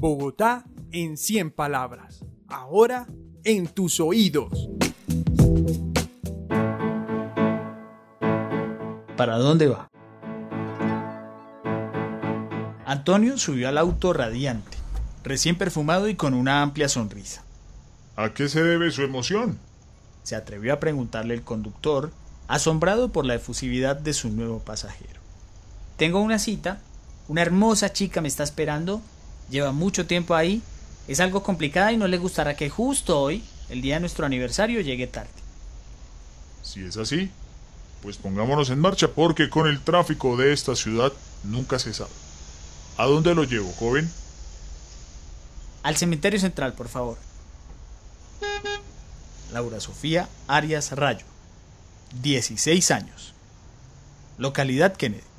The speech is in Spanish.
Bogotá en 100 palabras. Ahora en tus oídos. ¿Para dónde va? Antonio subió al auto radiante, recién perfumado y con una amplia sonrisa. ¿A qué se debe su emoción? Se atrevió a preguntarle el conductor, asombrado por la efusividad de su nuevo pasajero. Tengo una cita, una hermosa chica me está esperando, lleva mucho tiempo ahí, es algo complicada y no le gustará que justo hoy, el día de nuestro aniversario, llegue tarde. Si es así, pues pongámonos en marcha porque con el tráfico de esta ciudad nunca se sabe. ¿A dónde lo llevo, joven? Al cementerio central, por favor. Laura Sofía Arias Rayo, 16 años. Localidad Kennedy.